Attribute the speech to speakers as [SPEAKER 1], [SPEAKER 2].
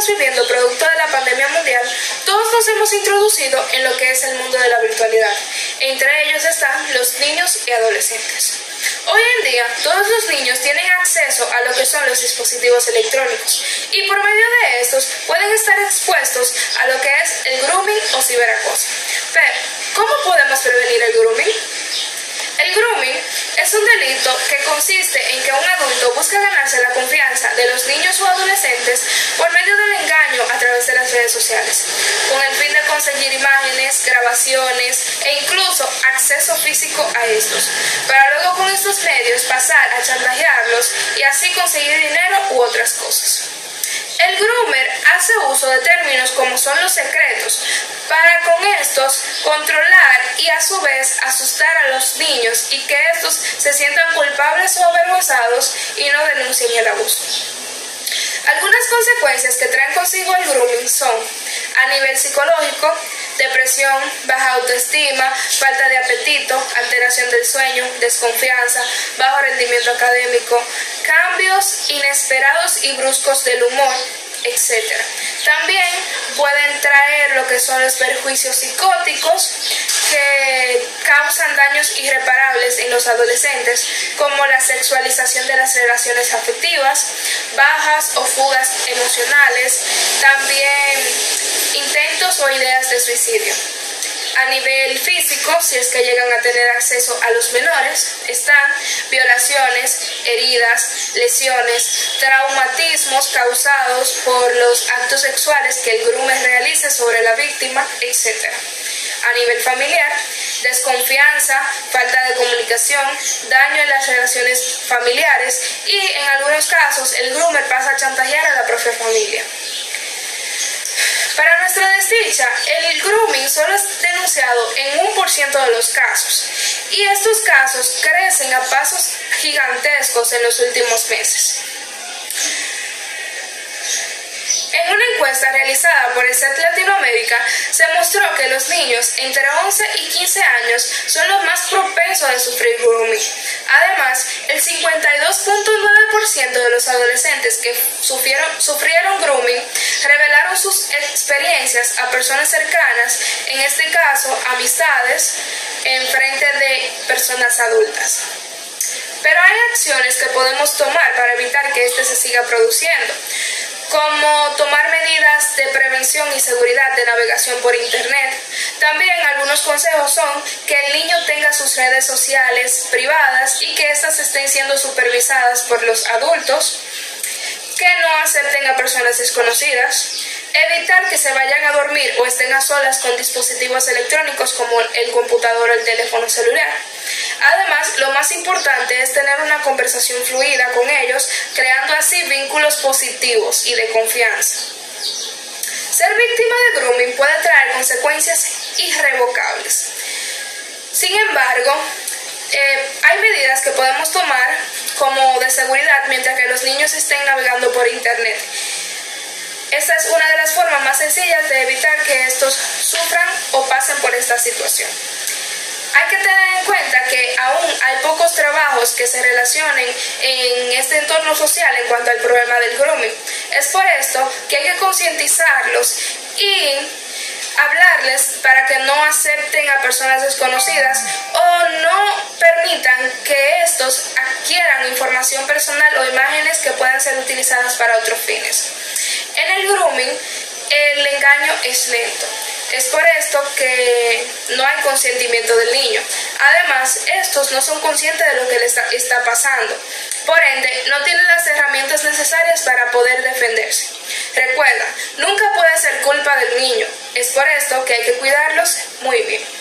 [SPEAKER 1] estamos viviendo producto de la pandemia mundial, todos nos hemos introducido en lo que es el mundo de la virtualidad. Entre ellos están los niños y adolescentes. Hoy en día, todos los niños tienen acceso a lo que son los dispositivos electrónicos y por medio de estos pueden estar expuestos a lo que es el grooming o ciberacoso. Pero, ¿cómo podemos prevenir el grooming? Es un delito que consiste en que un adulto busca ganarse la confianza de los niños o adolescentes por medio del engaño a través de las redes sociales, con el fin de conseguir imágenes, grabaciones e incluso acceso físico a estos, para luego con estos medios pasar a chantajearlos y así conseguir dinero u otras cosas. El groomer hace uso de términos como son los secretos para con estos controlar y a su vez asustar a los niños y que estos se sientan culpables o avergonzados y no denuncien el abuso. Algunas consecuencias que traen consigo el grooming son, a nivel psicológico, depresión, baja autoestima, falta de apetito, alteración del sueño, desconfianza, bajo rendimiento académico, cambios inesperados y bruscos del humor, etc. También pueden traer lo que son los perjuicios psicóticos que causan daños irreparables en los adolescentes, como la sexualización de las relaciones afectivas, bajas o fugas emocionales, también intentos o ideas de suicidio. A nivel físico, si es que llegan a tener acceso a los menores, están violaciones, heridas, lesiones, traumatismos causados por los actos sexuales que el groomer realice sobre la víctima, etc. A nivel familiar, desconfianza, falta de comunicación, daño en las relaciones familiares y en algunos casos el groomer pasa a chantajear a la propia familia. Nuestra desdicha, el grooming solo es denunciado en un por ciento de los casos y estos casos crecen a pasos gigantescos en los últimos meses. En una encuesta realizada por el CET Latinoamérica, se mostró que los niños entre 11 y 15 años son los más propensos a sufrir grooming. Además, el 52.9% de los adolescentes que sufrieron, grooming revelaron sus experiencias a personas cercanas, en este caso amistades, en frente de personas adultas. Pero hay acciones que podemos tomar para evitar que este se siga produciendo como tomar medidas de prevención y seguridad de navegación por Internet. También algunos consejos son que el niño tenga sus redes sociales privadas y que éstas estén siendo supervisadas por los adultos, que no acepten a personas desconocidas, evitar que se vayan a dormir o estén a solas con dispositivos electrónicos como el computador o el teléfono celular. Además, lo más importante es tener una conversación fluida con ellos, creando así vínculos positivos y de confianza. Ser víctima de grooming puede traer consecuencias irrevocables. Sin embargo, eh, hay medidas que podemos tomar como de seguridad mientras que los niños estén navegando por Internet. Esta es una de las formas más sencillas de evitar que estos sufran o pasen por esta situación. Hay que tener en cuenta que aún hay pocos trabajos que se relacionen en este entorno social en cuanto al problema del grooming. Es por esto que hay que concientizarlos y hablarles para que no acepten a personas desconocidas o no permitan que estos adquieran información personal o imágenes que puedan ser utilizadas para otros fines. En el grooming, el engaño es lento. Es por esto que no hay consentimiento del niño. Además, estos no son conscientes de lo que les está, pasando. Por ende, no tienen las herramientas necesarias para poder defenderse. Recuerda, nunca puede ser culpa del niño. Es por esto que hay que cuidarlos muy bien.